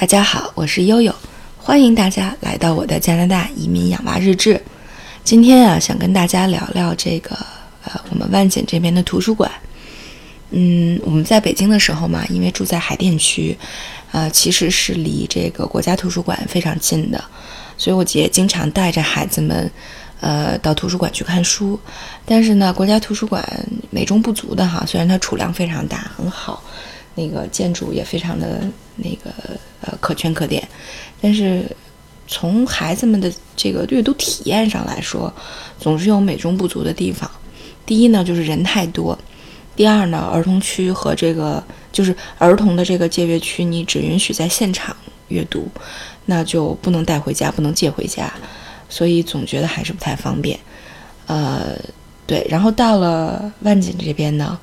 大家好，我是悠悠，欢迎大家来到我的加拿大移民养娃日志。今天啊，想跟大家聊聊这个呃，我们万锦这边的图书馆。嗯，我们在北京的时候嘛，因为住在海淀区，呃，其实是离这个国家图书馆非常近的，所以我也经常带着孩子们，呃，到图书馆去看书。但是呢，国家图书馆美中不足的哈，虽然它储量非常大，很好，那个建筑也非常的那个呃可圈可点，但是从孩子们的这个阅读体验上来说，总是有美中不足的地方。第一呢，就是人太多。第二呢，儿童区和这个就是儿童的这个借阅区，你只允许在现场阅读，那就不能带回家，不能借回家，所以总觉得还是不太方便。呃，对，然后到了万锦这边呢，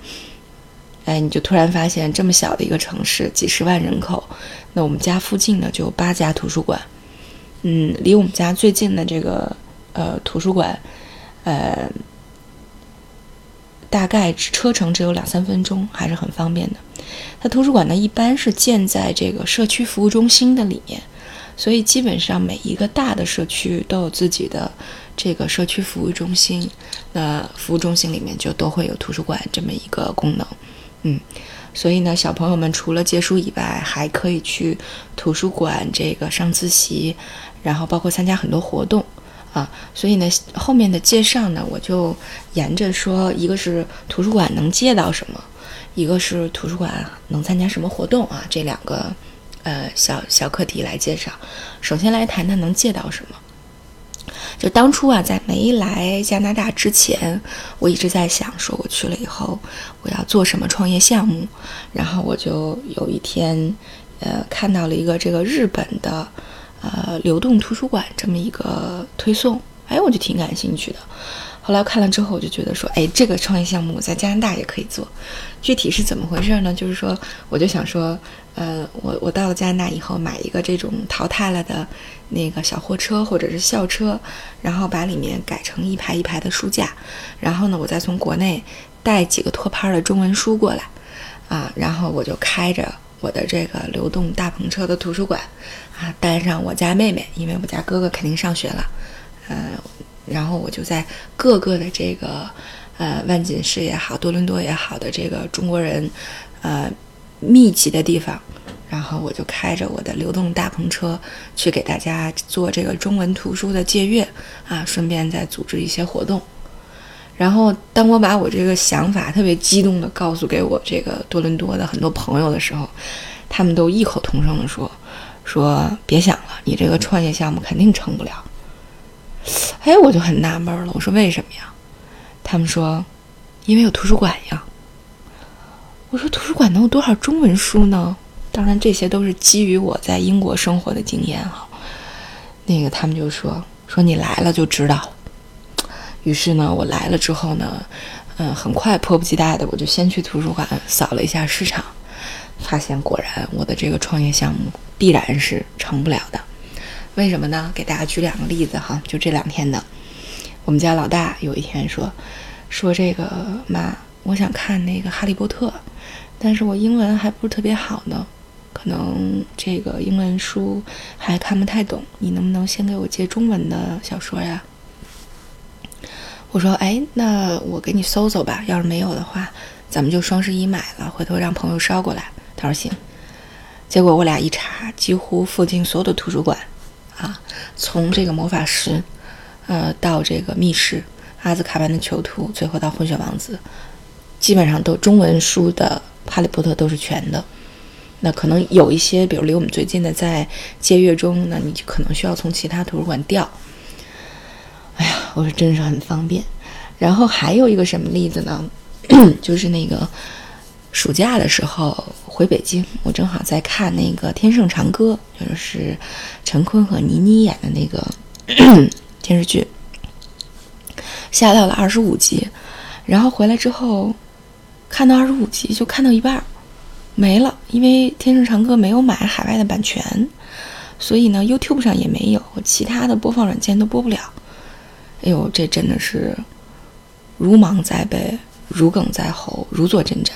哎，你就突然发现这么小的一个城市，几十万人口，那我们家附近呢就有八家图书馆，嗯，离我们家最近的这个呃图书馆，呃。大概车程只有两三分钟，还是很方便的。它图书馆呢，一般是建在这个社区服务中心的里面，所以基本上每一个大的社区都有自己的这个社区服务中心。那服务中心里面就都会有图书馆这么一个功能。嗯，所以呢，小朋友们除了借书以外，还可以去图书馆这个上自习，然后包括参加很多活动。啊，所以呢，后面的介绍呢，我就沿着说，一个是图书馆能借到什么，一个是图书馆能参加什么活动啊，这两个呃小小课题来介绍。首先来谈谈能借到什么。就当初啊，在没来加拿大之前，我一直在想，说我去了以后我要做什么创业项目。然后我就有一天，呃，看到了一个这个日本的。呃，流动图书馆这么一个推送，哎，我就挺感兴趣的。后来看了之后，我就觉得说，哎，这个创业项目在加拿大也可以做。具体是怎么回事呢？就是说，我就想说，呃，我我到了加拿大以后，买一个这种淘汰了的那个小货车或者是校车，然后把里面改成一排一排的书架，然后呢，我再从国内带几个托盘的中文书过来，啊，然后我就开着。我的这个流动大篷车的图书馆，啊，带上我家妹妹，因为我家哥哥肯定上学了，呃，然后我就在各个的这个，呃，万锦市也好，多伦多也好的这个中国人，呃，密集的地方，然后我就开着我的流动大篷车去给大家做这个中文图书的借阅，啊，顺便再组织一些活动。然后，当我把我这个想法特别激动地告诉给我这个多伦多的很多朋友的时候，他们都异口同声地说：“说别想了，你这个创业项目肯定成不了。”哎，我就很纳闷了，我说为什么呀？他们说：“因为有图书馆呀。”我说：“图书馆能有多少中文书呢？”当然，这些都是基于我在英国生活的经验哈。那个他们就说：“说你来了就知道了。”于是呢，我来了之后呢，嗯，很快迫不及待的，我就先去图书馆扫了一下市场，发现果然我的这个创业项目必然是成不了的。为什么呢？给大家举两个例子哈，就这两天的。我们家老大有一天说，说这个妈，我想看那个《哈利波特》，但是我英文还不是特别好呢，可能这个英文书还看不太懂，你能不能先给我借中文的小说呀？我说，哎，那我给你搜搜吧。要是没有的话，咱们就双十一买了，回头让朋友捎过来。他说行。结果我俩一查，几乎附近所有的图书馆，啊，从这个魔法师，呃，到这个密室，阿兹卡班的囚徒，最后到混血王子，基本上都中文书的哈利波特都是全的。那可能有一些，比如离我们最近的在借阅中，那你就可能需要从其他图书馆调。哎呀，我说真是很方便。然后还有一个什么例子呢？就是那个暑假的时候回北京，我正好在看那个《天盛长歌》，就是陈坤和倪妮演的那个 电视剧，下到了二十五集。然后回来之后，看到二十五集就看到一半没了，因为《天盛长歌》没有买海外的版权，所以呢，YouTube 上也没有，其他的播放软件都播不了。哎呦，这真的是如芒在背，如鲠在喉，如坐针毡。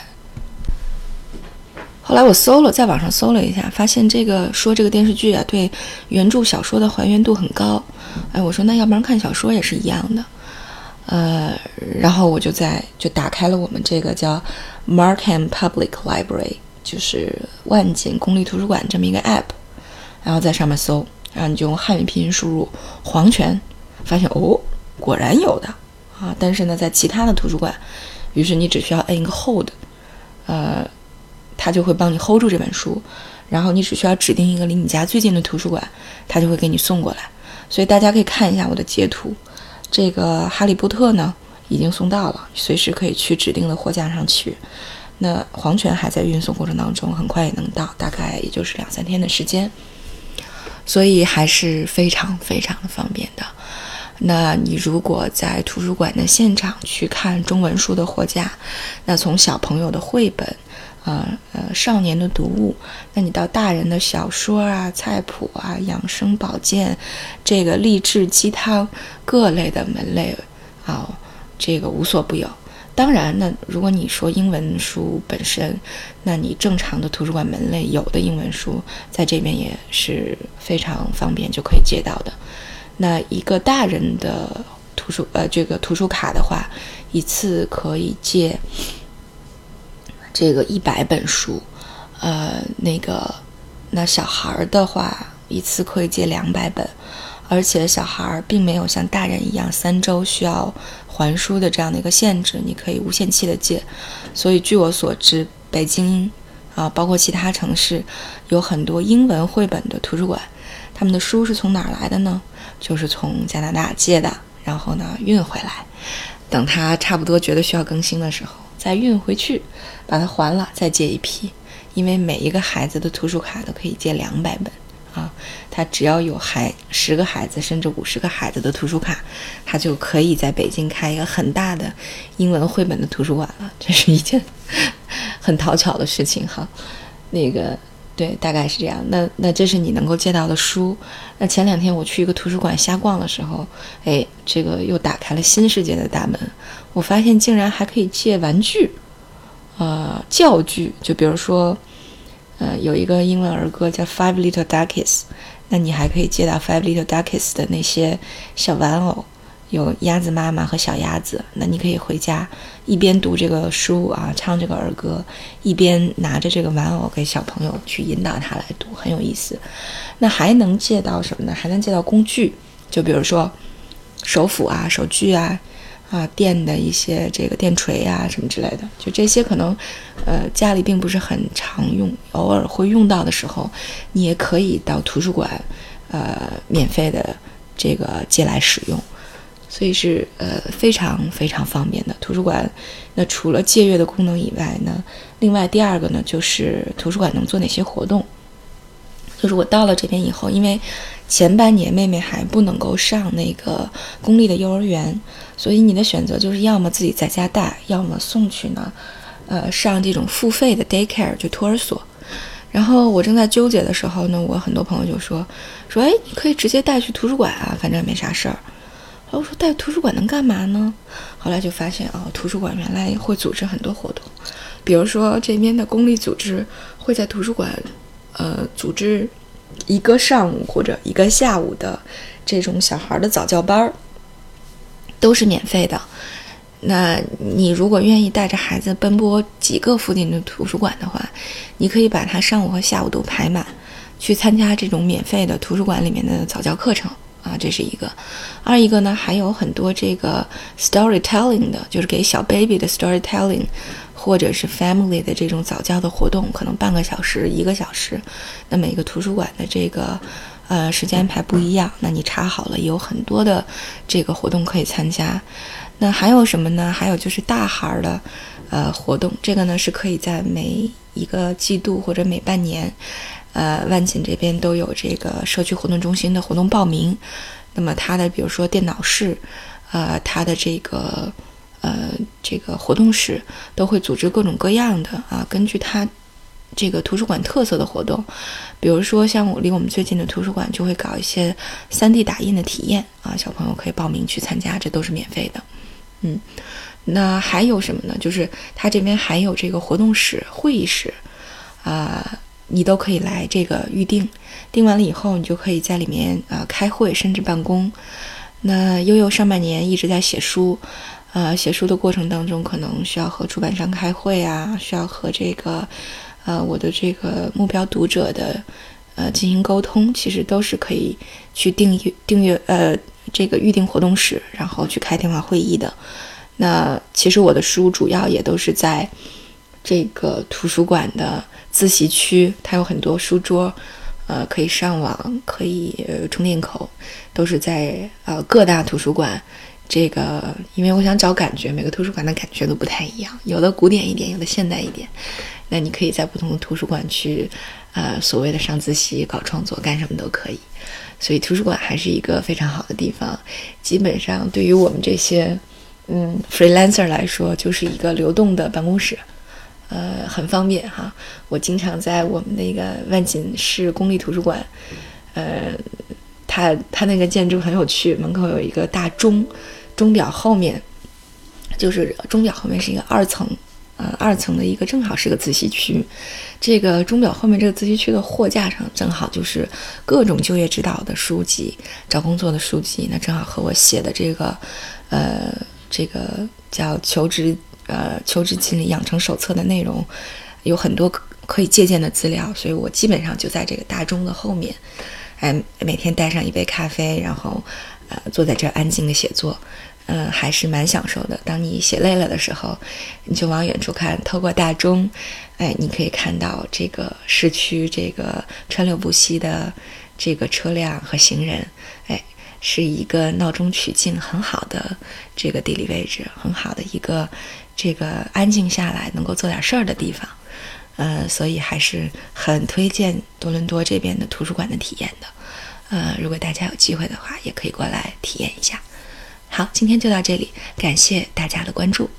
后来我搜了，在网上搜了一下，发现这个说这个电视剧啊，对原著小说的还原度很高。哎，我说那要不然看小说也是一样的。呃，然后我就在就打开了我们这个叫 Markham Public Library，就是万锦公立图书馆这么一个 app，然后在上面搜，然后你就用汉语拼音输入“黄泉”，发现哦，果然有的啊。但是呢，在其他的图书馆，于是你只需要按一个 hold，呃，他就会帮你 hold 住这本书，然后你只需要指定一个离你家最近的图书馆，他就会给你送过来。所以大家可以看一下我的截图。这个《哈利波特》呢，已经送到了，随时可以去指定的货架上取。那黄泉还在运送过程当中，很快也能到，大概也就是两三天的时间，所以还是非常非常的方便的。那你如果在图书馆的现场去看中文书的货架，那从小朋友的绘本。啊呃，少年的读物，那你到大人的小说啊、菜谱啊、养生保健，这个励志鸡汤各类的门类啊，这个无所不有。当然呢，如果你说英文书本身，那你正常的图书馆门类有的英文书，在这边也是非常方便就可以借到的。那一个大人的图书呃这个图书卡的话，一次可以借。这个一百本书，呃，那个，那小孩儿的话，一次可以借两百本，而且小孩儿并没有像大人一样三周需要还书的这样的一个限制，你可以无限期的借。所以据我所知，北京啊，包括其他城市，有很多英文绘本的图书馆，他们的书是从哪儿来的呢？就是从加拿大借的，然后呢运回来，等他差不多觉得需要更新的时候。再运回去，把它还了，再借一批。因为每一个孩子的图书卡都可以借两百本啊，他只要有孩十个孩子甚至五十个孩子的图书卡，他就可以在北京开一个很大的英文绘本的图书馆了。这是一件 很讨巧的事情哈。那个对，大概是这样。那那这是你能够借到的书。那前两天我去一个图书馆瞎逛的时候，哎，这个又打开了新世界的大门。我发现竟然还可以借玩具，呃，教具，就比如说，呃，有一个英文儿歌叫《Five Little Duckies》，那你还可以借到《Five Little Duckies》的那些小玩偶，有鸭子妈妈和小鸭子，那你可以回家一边读这个书啊，唱这个儿歌，一边拿着这个玩偶给小朋友去引导他来读，很有意思。那还能借到什么呢？还能借到工具，就比如说手斧啊、手锯啊。啊，电的一些这个电锤啊，什么之类的，就这些可能，呃，家里并不是很常用，偶尔会用到的时候，你也可以到图书馆，呃，免费的这个借来使用，所以是呃非常非常方便的图书馆。那除了借阅的功能以外呢，另外第二个呢，就是图书馆能做哪些活动？就是我到了这边以后，因为前半年妹妹还不能够上那个公立的幼儿园。所以你的选择就是要么自己在家带，要么送去呢，呃，上这种付费的 daycare 就托儿所。然后我正在纠结的时候呢，我很多朋友就说说，哎，你可以直接带去图书馆啊，反正也没啥事儿。然后我说带图书馆能干嘛呢？后来就发现哦，图书馆原来会组织很多活动，比如说这边的公立组织会在图书馆，呃，组织一个上午或者一个下午的这种小孩的早教班儿。都是免费的。那你如果愿意带着孩子奔波几个附近的图书馆的话，你可以把它上午和下午都排满，去参加这种免费的图书馆里面的早教课程啊，这是一个。二一个呢，还有很多这个 storytelling 的，就是给小 baby 的 storytelling，或者是 family 的这种早教的活动，可能半个小时、一个小时。那每个图书馆的这个。呃，时间安排不一样，那你查好了，有很多的这个活动可以参加。那还有什么呢？还有就是大孩儿的呃活动，这个呢是可以在每一个季度或者每半年，呃，万锦这边都有这个社区活动中心的活动报名。那么它的比如说电脑室，呃，它的这个呃这个活动室都会组织各种各样的啊，根据它。这个图书馆特色的活动，比如说像我离我们最近的图书馆就会搞一些 3D 打印的体验啊，小朋友可以报名去参加，这都是免费的。嗯，那还有什么呢？就是它这边还有这个活动室、会议室，啊，你都可以来这个预定。订完了以后，你就可以在里面啊开会甚至办公。那悠悠上半年一直在写书，呃，写书的过程当中可能需要和出版商开会啊，需要和这个呃我的这个目标读者的呃进行沟通，其实都是可以去订阅订阅呃这个预定活动室，然后去开电话会议的。那其实我的书主要也都是在这个图书馆的自习区，它有很多书桌。呃，可以上网，可以充电口，都是在呃各大图书馆。这个，因为我想找感觉，每个图书馆的感觉都不太一样，有的古典一点，有的现代一点。那你可以在不同的图书馆去，呃，所谓的上自习、搞创作、干什么都可以。所以图书馆还是一个非常好的地方。基本上对于我们这些嗯 freelancer 来说，就是一个流动的办公室。呃，很方便哈。我经常在我们那个万锦市公立图书馆，呃，它它那个建筑很有趣，门口有一个大钟，钟表后面就是钟表后面是一个二层，呃，二层的一个正好是个自习区。这个钟表后面这个自习区的货架上正好就是各种就业指导的书籍、找工作的书籍，那正好和我写的这个呃这个叫求职。呃，求职经理养成手册的内容有很多可可以借鉴的资料，所以我基本上就在这个大钟的后面，哎，每天带上一杯咖啡，然后呃坐在这儿安静的写作，嗯，还是蛮享受的。当你写累了的时候，你就往远处看，透过大钟，哎，你可以看到这个市区这个川流不息的这个车辆和行人，哎。是一个闹中取静很好的这个地理位置，很好的一个这个安静下来能够做点事儿的地方，呃，所以还是很推荐多伦多这边的图书馆的体验的，呃，如果大家有机会的话，也可以过来体验一下。好，今天就到这里，感谢大家的关注。